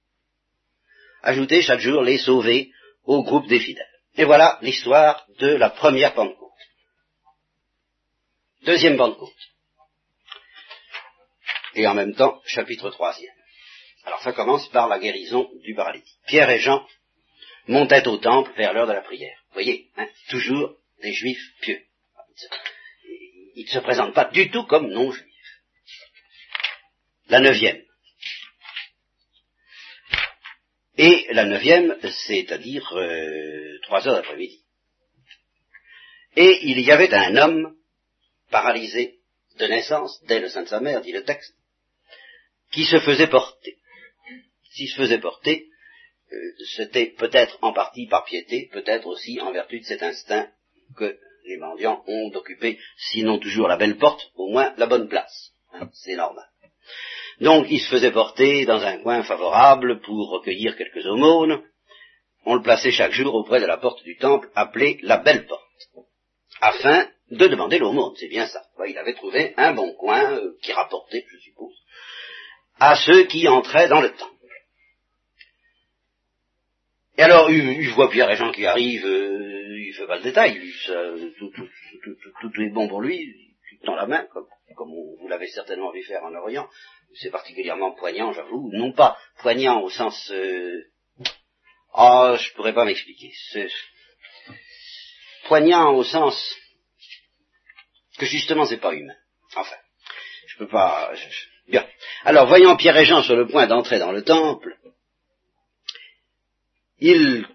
Ajouter chaque jour les sauver au groupe des fidèles. Et voilà l'histoire de la première Pentecôte. Deuxième Pentecôte et en même temps chapitre troisième. Alors ça commence par la guérison du paralytique. Pierre et Jean montaient au temple vers l'heure de la prière. Vous voyez, hein, toujours des juifs pieux. Ils ne se présentent pas du tout comme non-juifs. La neuvième. Et la neuvième, c'est-à-dire euh, trois heures d'après-midi. Et il y avait un homme paralysé de naissance, dès le sein de sa mère, dit le texte, qui se faisait porter. S'il se faisait porter, euh, c'était peut-être en partie par piété, peut-être aussi en vertu de cet instinct que les mendiants ont d'occuper, sinon toujours la belle porte, au moins la bonne place. Hein, c'est normal. Donc il se faisait porter dans un coin favorable pour recueillir quelques aumônes. On le plaçait chaque jour auprès de la porte du temple appelée la belle porte, afin de demander l'aumône, c'est bien ça. Il avait trouvé un bon coin euh, qui rapportait, je suppose, à ceux qui entraient dans le temple. Et alors, il, voit Pierre et Jean qui arrivent, euh, il fait pas le détail, tout, est bon pour lui, dans la main, comme, vous l'avez certainement vu faire en Orient. C'est particulièrement poignant, j'avoue, non pas poignant au sens... Euh, ah, je pourrais pas m'expliquer. Poignant au sens que justement c'est pas humain. Enfin, je peux pas... Bien. Alors, voyant Pierre et Jean sur le point d'entrer dans le temple, il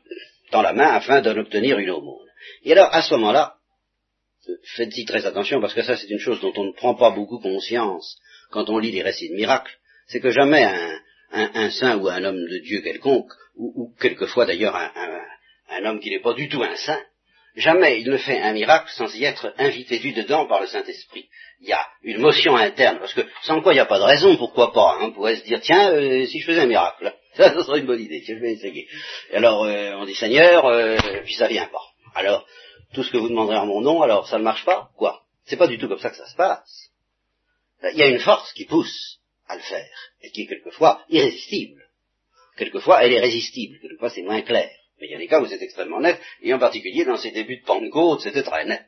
tend la main afin d'en obtenir une aumône. Et alors, à ce moment-là, faites-y très attention, parce que ça, c'est une chose dont on ne prend pas beaucoup conscience quand on lit les récits de miracles, c'est que jamais un, saint ou un homme de Dieu quelconque, ou, quelquefois d'ailleurs un, un homme qui n'est pas du tout un saint, Jamais il ne fait un miracle sans y être invité du dedans par le Saint-Esprit. Il y a une motion interne, parce que sans quoi il n'y a pas de raison, pourquoi pas. Hein. On pourrait se dire, tiens, euh, si je faisais un miracle, [laughs] ça, ça serait une bonne idée, je vais essayer. Et alors euh, on dit, Seigneur, euh, puis ça vient pas. Alors, tout ce que vous demanderez en mon nom, alors ça ne marche pas Quoi? C'est pas du tout comme ça que ça se passe. Il y a une force qui pousse à le faire, et qui est quelquefois irrésistible. Quelquefois elle est résistible, quelquefois c'est moins clair. Mais il y a des cas où c'est extrêmement net, et en particulier dans ses débuts de Pentecôte, c'était très net.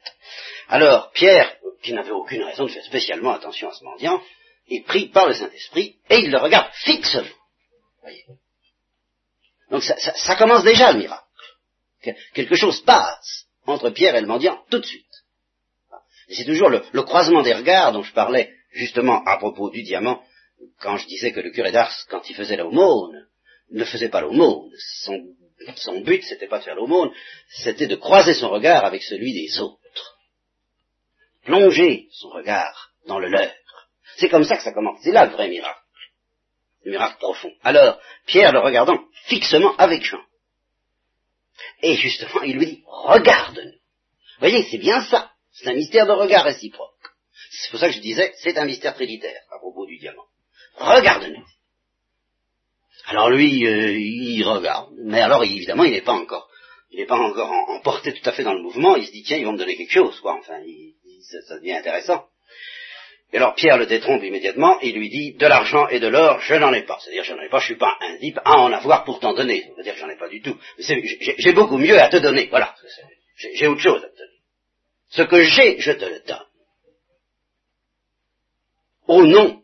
Alors, Pierre, qui n'avait aucune raison de faire spécialement attention à ce mendiant, est pris par le Saint-Esprit, et il le regarde fixement. Voyez. Donc ça, ça, commence déjà le miracle. Quelque chose passe entre Pierre et le mendiant tout de suite. C'est toujours le, croisement des regards dont je parlais justement à propos du diamant, quand je disais que le curé d'Ars, quand il faisait l'aumône, ne faisait pas l'aumône. Son, son but, c'était pas de faire l'aumône, c'était de croiser son regard avec celui des autres. Plonger son regard dans le leur. C'est comme ça que ça commence. C'est là le vrai miracle. Le miracle profond. Alors, Pierre le regardant fixement avec Jean. Et justement, il lui dit, regarde-nous. Vous voyez, c'est bien ça. C'est un mystère de regard réciproque. C'est pour ça que je disais, c'est un mystère trinitaire à propos du diamant. Regarde-nous. Alors lui, euh, il regarde, mais alors évidemment, il n'est pas encore, il n'est pas encore emporté tout à fait dans le mouvement. Il se dit tiens, ils vont me donner quelque chose, quoi. Enfin, ça, devient intéressant. Et alors Pierre le détrompe immédiatement, il lui dit de l'argent et de l'or, je n'en ai pas. C'est-à-dire, je n'en ai pas, je suis pas un type à en avoir pour t'en donner. Ça veut dire que j'en ai pas du tout. J'ai beaucoup mieux à te donner. Voilà. J'ai autre chose à te donner. Ce que j'ai, je te le donne. Au nom,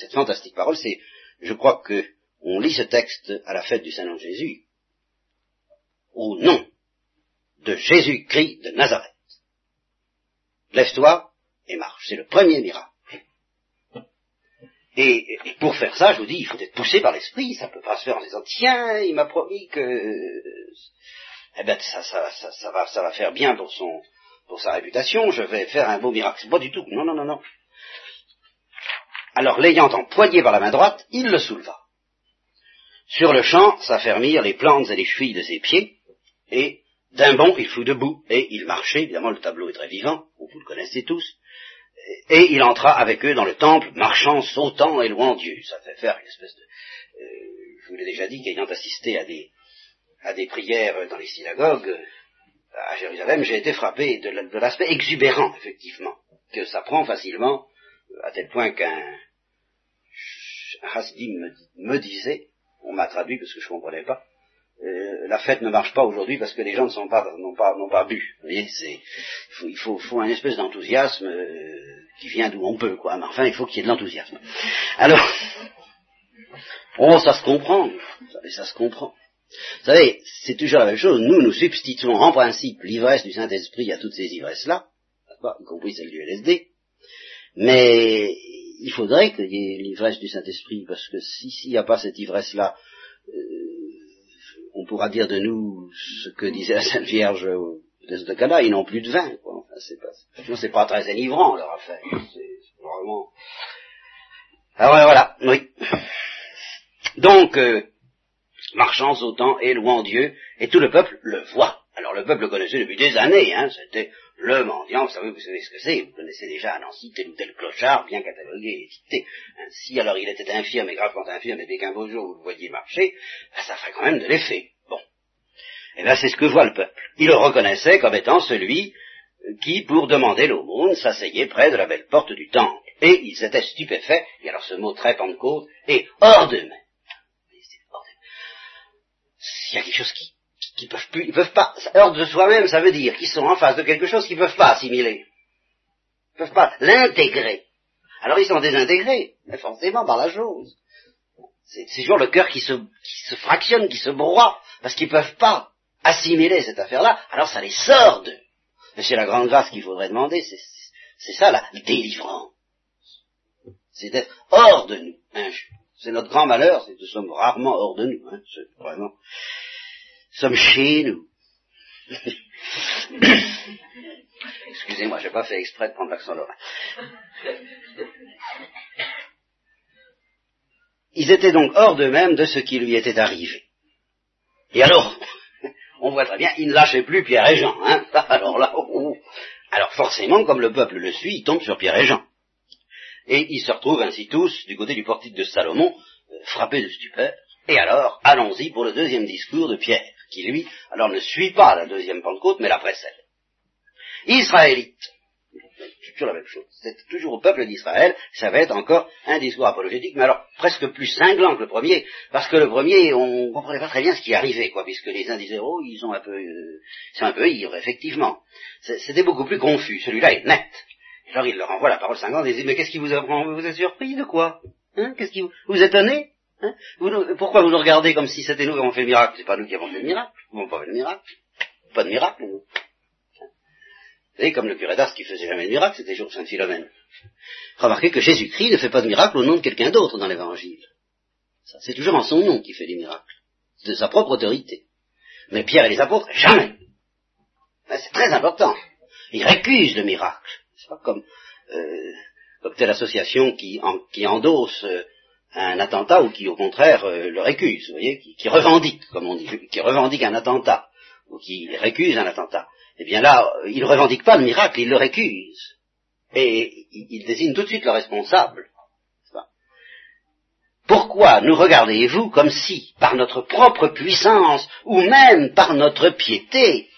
cette fantastique parole, c'est, je crois que on lit ce texte à la fête du Saint-Nom Jésus. Au nom de Jésus-Christ de Nazareth. Lève-toi et marche. C'est le premier miracle. Et, pour faire ça, je vous dis, il faut être poussé par l'esprit. Ça ne peut pas se faire en disant, tiens, il m'a promis que eh ben ça, va, ça va faire bien pour pour sa réputation, je vais faire un beau miracle. C'est pas du tout. Non, non, non, non. Alors, l'ayant empoigné par la main droite, il le souleva. Sur le champ s'affermirent les plantes et les chevilles de ses pieds, et d'un bond, il fut debout, et il marchait, évidemment le tableau est très vivant, vous le connaissez tous, et il entra avec eux dans le temple, marchant, sautant et louant Dieu. Ça fait faire une espèce de... Euh, je vous l'ai déjà dit qu'ayant assisté à des, à des prières dans les synagogues à Jérusalem, j'ai été frappé de l'aspect exubérant, effectivement, que ça prend facilement, à tel point qu'un Hasdim me, disait, on m'a traduit parce que je ne comprenais pas, euh, la fête ne marche pas aujourd'hui parce que les gens ne sont pas n'ont pas n'ont pas bu. Vous voyez, c'est il faut, faut, un espèce d'enthousiasme euh, qui vient d'où on peut, quoi. Mais enfin, il faut qu'il y ait de l'enthousiasme. Alors, [laughs] oh, ça se comprend, ça se comprend. Vous savez, c'est toujours la même chose. Nous, nous substituons en principe l'ivresse du Saint-Esprit à toutes ces ivresses-là, y compris celle du LSD. Mais il faudrait qu'il y ait l'ivresse du Saint-Esprit, parce que s'il n'y a pas cette ivresse-là, euh, on pourra dire de nous ce que disait la Sainte Vierge de Cana, ils n'ont plus de vin. Quoi. Enfin, c'est pas, c'est pas très enivrant leur affaire. C'est vraiment. Alors voilà, oui. Donc, euh, marchant, sautant et louant Dieu, et tout le peuple le voit. Alors le peuple le connaissait depuis des années, hein, c'était le mendiant, vous savez, vous savez ce que c'est, vous connaissez déjà à Nancy tel ou tel clochard, bien catalogué et étiqueté. Ainsi, alors il était infirme et gravement infirme, et dès qu'un beau jour vous le voyez marcher, ben, ça ferait quand même de l'effet. Bon. Et eh bien c'est ce que voit le peuple. Il le reconnaissait comme étant celui qui, pour demander l'aumône, s'asseyait près de la belle porte du temple. Et ils étaient stupéfaits, et alors ce mot très pentecôte, et hors d'eux-mêmes il y a quelque chose qui, qui peuvent plus, ils peuvent pas, hors de soi-même, ça veut dire qu'ils sont en face de quelque chose qu'ils peuvent pas assimiler. Ils peuvent pas l'intégrer. Alors ils sont désintégrés, forcément par la chose. C'est toujours le cœur qui se, qui se fractionne, qui se broie, parce qu'ils peuvent pas assimiler cette affaire-là, alors ça les sort d'eux. C'est la grande grâce qu'il faudrait demander, c'est ça la délivrance. C'est d'être hors de nous. Hein, c'est notre grand malheur, c'est que nous sommes rarement hors de nous. Hein, vraiment. Sommes chez nous. [coughs] Excusez-moi, j'ai pas fait exprès de prendre l'accent lorrain. Ils étaient donc hors d'eux-mêmes de ce qui lui était arrivé. Et alors, on voit très bien, ils ne lâchaient plus Pierre et Jean. Hein [laughs] alors là, oh, oh. alors forcément, comme le peuple le suit, il tombe sur Pierre et Jean. Et ils se retrouvent ainsi tous du côté du portique de Salomon, euh, frappés de stupeur. Et alors, allons-y pour le deuxième discours de Pierre, qui lui, alors ne suit pas la deuxième Pentecôte, mais la précède. Israélite. C'est toujours la même chose. C'est toujours au peuple d'Israël, ça va être encore un discours apologétique, mais alors presque plus cinglant que le premier, parce que le premier, on comprenait pas très bien ce qui arrivait, quoi, puisque les uns disaient, oh, ils sont un peu, euh, un peu ivres, effectivement. C'était beaucoup plus confus. Celui-là est net. Alors il leur envoie la parole cinquante et dit, mais qu'est-ce qui vous apprend Vous surpris? De quoi? Hein? Qu'est-ce qui vous, vous étonnez? Hein Pourquoi vous nous regardez comme si c'était nous qui avons fait le miracle? C'est pas nous qui avons fait le miracle. Nous n'avons pas fait le miracle. Pas de miracle, nous. Vous savez, comme le curé d'Ars qui faisait jamais de miracle, c'était toujours Saint Philomène. Remarquez que Jésus-Christ ne fait pas de miracle au nom de quelqu'un d'autre dans l'évangile. C'est toujours en son nom qu'il fait des miracles. De sa propre autorité. Mais Pierre et les apôtres, jamais. C'est très important. Ils récusent le miracle. C'est pas comme, euh, comme telle association qui, qui endosse euh, un attentat ou qui, au contraire, euh, le récuse, vous voyez, qui, revendique, comme on dit, [laughs] qui revendique un attentat ou qui récuse un attentat. Eh bien là, ils ne revendiquent pas le miracle, ils le récusent. Et ils désignent tout de suite le responsable. Pourquoi nous regardez-vous comme si, par notre propre puissance, ou même par notre piété,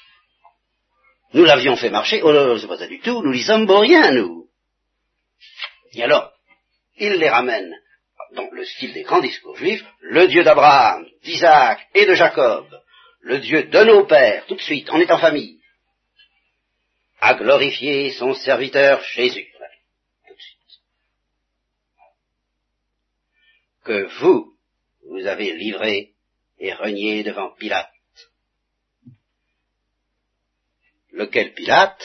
nous l'avions fait marcher Oh non, c'est pas ça du tout, nous n'y sommes pour rien, nous. Et alors, il les ramène dans le style des grands discours juifs, le Dieu d'Abraham, d'Isaac et de Jacob, le Dieu de nos pères, tout de suite, on est en famille, a glorifié son serviteur Jésus. Tout de suite. Que vous, vous avez livré et renié devant Pilate. Lequel Pilate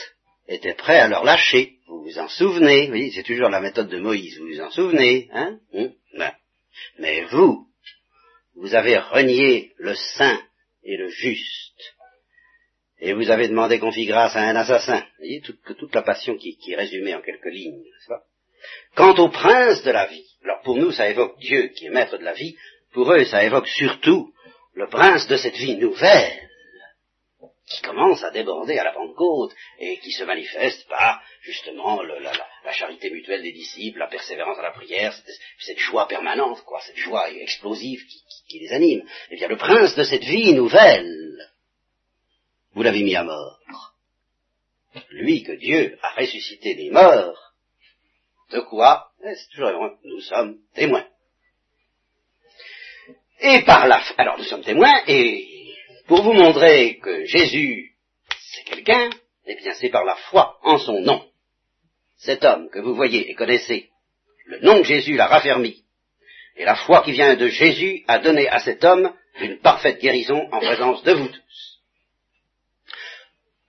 était prêt à leur lâcher. Vous vous en souvenez, oui, c'est toujours la méthode de Moïse, vous vous en souvenez, hein? Hum, Mais vous, vous avez renié le saint et le juste. Et vous avez demandé qu'on fît grâce à un assassin. Vous voyez, toute, toute la passion qui, est résumée en quelques lignes, n'est-ce pas? Quant au prince de la vie, alors pour nous ça évoque Dieu qui est maître de la vie, pour eux ça évoque surtout le prince de cette vie nouvelle, qui commence à déborder à la Pentecôte et qui se manifeste par justement la, la, charité mutuelle des disciples, la persévérance à la prière, cette, joie permanente, quoi, cette joie explosive qui, les anime. Eh bien, le prince de cette vie nouvelle, vous l'avez mis à mort. Lui que Dieu a ressuscité des morts, de quoi eh, C'est toujours nous sommes témoins. Et par là, alors nous sommes témoins, et pour vous montrer que Jésus, c'est quelqu'un, eh bien c'est par la foi en son nom. Cet homme que vous voyez et connaissez, le nom de Jésus l'a raffermi, et la foi qui vient de Jésus a donné à cet homme une parfaite guérison en présence de vous tous.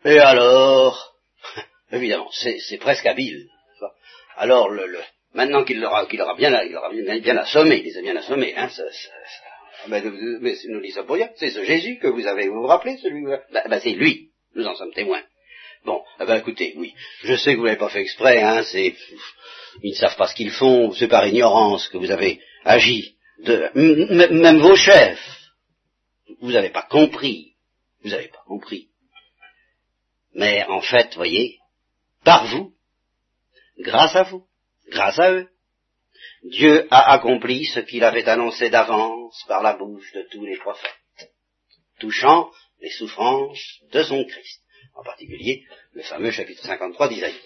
Et alors, [laughs] évidemment, c'est presque habile. Alors, le, le, maintenant qu'il aura bien, bien, bien, assommé, il les a bien assommés, hein, ça, mais, nous disons pour rien, c'est ce Jésus que vous avez, vous vous rappelez, celui ben, ben, c'est lui, nous en sommes témoins. Bon, eh ben écoutez, oui, je sais que vous l'avez pas fait exprès, hein, c'est, ils ne savent pas ce qu'ils font, c'est par ignorance que vous avez agi, de, même vos chefs, vous n'avez pas compris, vous n'avez pas compris. Mais en fait, voyez, par vous, grâce à vous, grâce à eux, Dieu a accompli ce qu'il avait annoncé d'avance par la bouche de tous les prophètes, touchant les souffrances de son Christ, en particulier le fameux chapitre 53 d'Isaïe.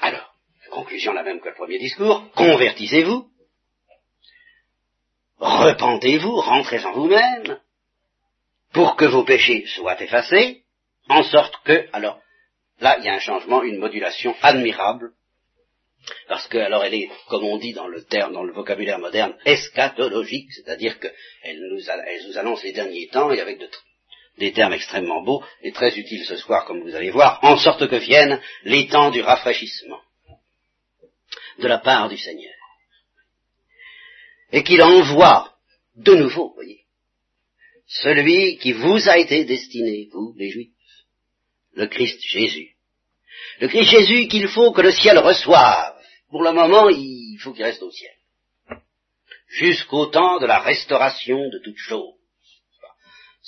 Alors, conclusion la même que le premier discours, convertissez-vous, repentez-vous, rentrez en vous-même, pour que vos péchés soient effacés, en sorte que, alors, là, il y a un changement, une modulation admirable, parce que, alors, elle est, comme on dit dans le terme, dans le vocabulaire moderne, eschatologique, c'est-à-dire qu'elle nous, elle nous annonce les derniers temps, et avec de, des termes extrêmement beaux, et très utiles ce soir, comme vous allez voir, en sorte que viennent les temps du rafraîchissement, de la part du Seigneur. Et qu'il envoie de nouveau, voyez, celui qui vous a été destiné, vous, les Juifs, le Christ Jésus. Le Christ Jésus qu'il faut que le ciel reçoive. Pour le moment, il faut qu'il reste au ciel. Jusqu'au temps de la restauration de toutes choses.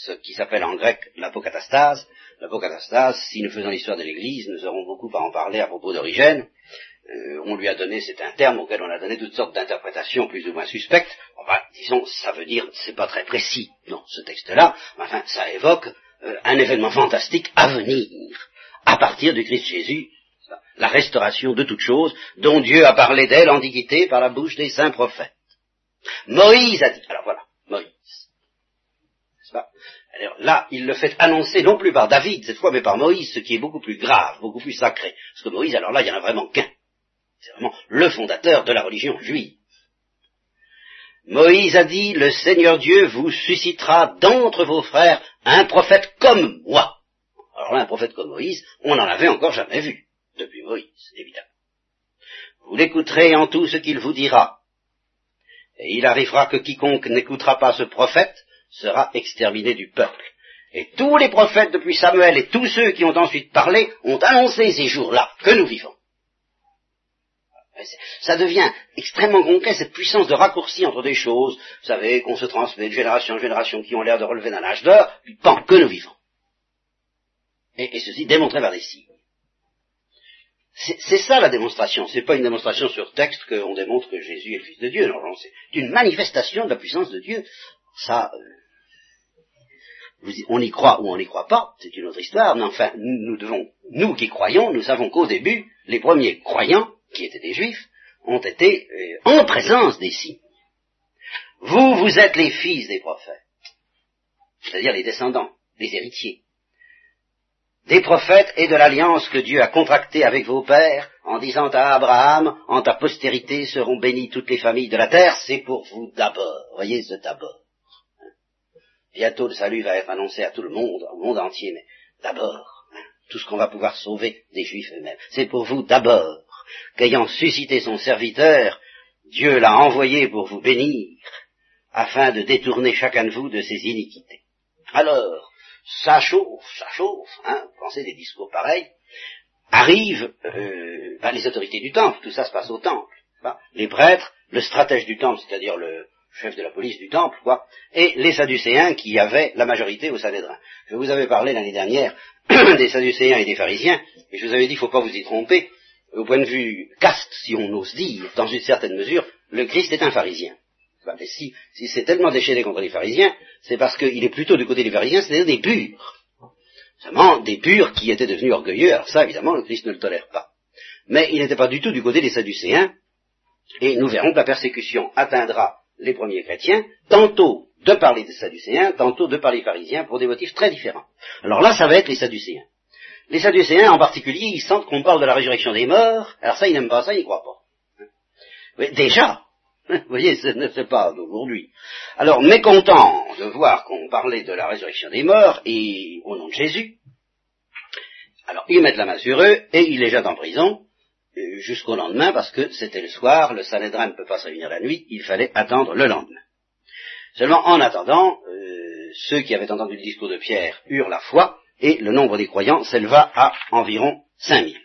Ce qui s'appelle en grec l'apocatastase. L'apocatastase, si nous faisons l'histoire de l'Église, nous aurons beaucoup à en parler à propos d'Origène. Euh, on lui a donné, c'est un terme auquel on a donné toutes sortes d'interprétations plus ou moins suspectes. Enfin, disons, ça veut dire, c'est pas très précis dans ce texte-là, enfin, ça évoque euh, un événement fantastique à venir, à partir du Christ Jésus, la restauration de toutes choses, dont Dieu a parlé dès l'Antiquité par la bouche des saints prophètes. Moïse a dit, alors voilà, Alors là, il le fait annoncer non plus par David cette fois, mais par Moïse, ce qui est beaucoup plus grave, beaucoup plus sacré. Parce que Moïse, alors là, il n'y en a vraiment qu'un. C'est vraiment le fondateur de la religion juive. Moïse a dit, le Seigneur Dieu vous suscitera d'entre vos frères un prophète comme moi. Alors là, prophète comme Moïse, on n'en avait encore jamais vu, depuis Moïse, évidemment. Vous l'écouterez en tout ce qu'il vous dira. Et il arrivera que quiconque n'écoutera pas ce prophète sera exterminé du peuple. Et tous les prophètes depuis Samuel et tous ceux qui ont ensuite parlé ont annoncé ces jours-là que nous vivons. Ça devient extrêmement concret, cette puissance de raccourci entre des choses, vous savez, qu'on se transmet de génération en génération, qui ont l'air de relever d'un âge d'or, puis pan, que nous vivons. Et, ceci démontré par des signes. C'est ça la démonstration. C'est pas une démonstration sur texte qu'on démontre que Jésus est le Fils de Dieu. Non, c'est une manifestation de la puissance de Dieu. Ça, euh, on y croit ou on n'y croit pas, c'est une autre histoire. Mais enfin, nous devons, nous qui croyons, nous savons qu'au début, les premiers croyants, qui étaient des Juifs, ont été euh, en présence des signes. Vous, vous êtes les fils des prophètes, c'est-à-dire les descendants, les héritiers des prophètes et de l'alliance que Dieu a contractée avec vos pères, en disant à Abraham, en ta postérité seront bénies toutes les familles de la terre, c'est pour vous d'abord. Voyez ce d'abord. Bientôt le salut va être annoncé à tout le monde, au monde entier, mais d'abord, hein, tout ce qu'on va pouvoir sauver des Juifs eux-mêmes, c'est pour vous d'abord, qu'ayant suscité son serviteur, Dieu l'a envoyé pour vous bénir, afin de détourner chacun de vous de ses iniquités. Alors, ça chauffe, ça chauffe, hein, pensez des discours pareils, arrivent euh, ben, les autorités du temple, tout ça se passe au temple, les prêtres, le stratège du temple, c'est-à-dire le chef de la police du temple, quoi, et les sadducéens qui avaient la majorité au Sanhédrin. Je vous avais parlé l'année dernière [clears throat] des sadducéens et des pharisiens, et je vous avais dit, il ne faut pas vous y tromper, au point de vue caste, si on ose dire, dans une certaine mesure, le Christ est un pharisien si, si c'est tellement déchaîné contre les pharisiens, c'est parce qu'il est plutôt du côté des pharisiens, c'est-à-dire des purs. Seulement, des purs qui étaient devenus orgueilleux, alors ça, évidemment, le Christ ne le tolère pas. Mais il n'était pas du tout du côté des Sadducéens, et nous verrons que la persécution atteindra les premiers chrétiens, tantôt de par les Sadducéens, tantôt de par les pharisiens, pour des motifs très différents. Alors là, ça va être les Sadducéens. Les Sadducéens, en particulier, ils sentent qu'on parle de la résurrection des morts, alors ça, ils n'aiment pas ça, ils n'y croient pas. Déjà, [laughs] vous voyez, ce n'est pas d'aujourd'hui. Alors, mécontent de voir qu'on parlait de la résurrection des morts, et au nom de Jésus, alors ils mettent la main sur eux, et ils les jettent en prison, jusqu'au lendemain, parce que c'était le soir, le Sanhédrin ne peut pas se réunir la nuit, il fallait attendre le lendemain. Seulement, en attendant, euh, ceux qui avaient entendu le discours de Pierre eurent la foi, et le nombre des croyants s'éleva à environ cinq mille.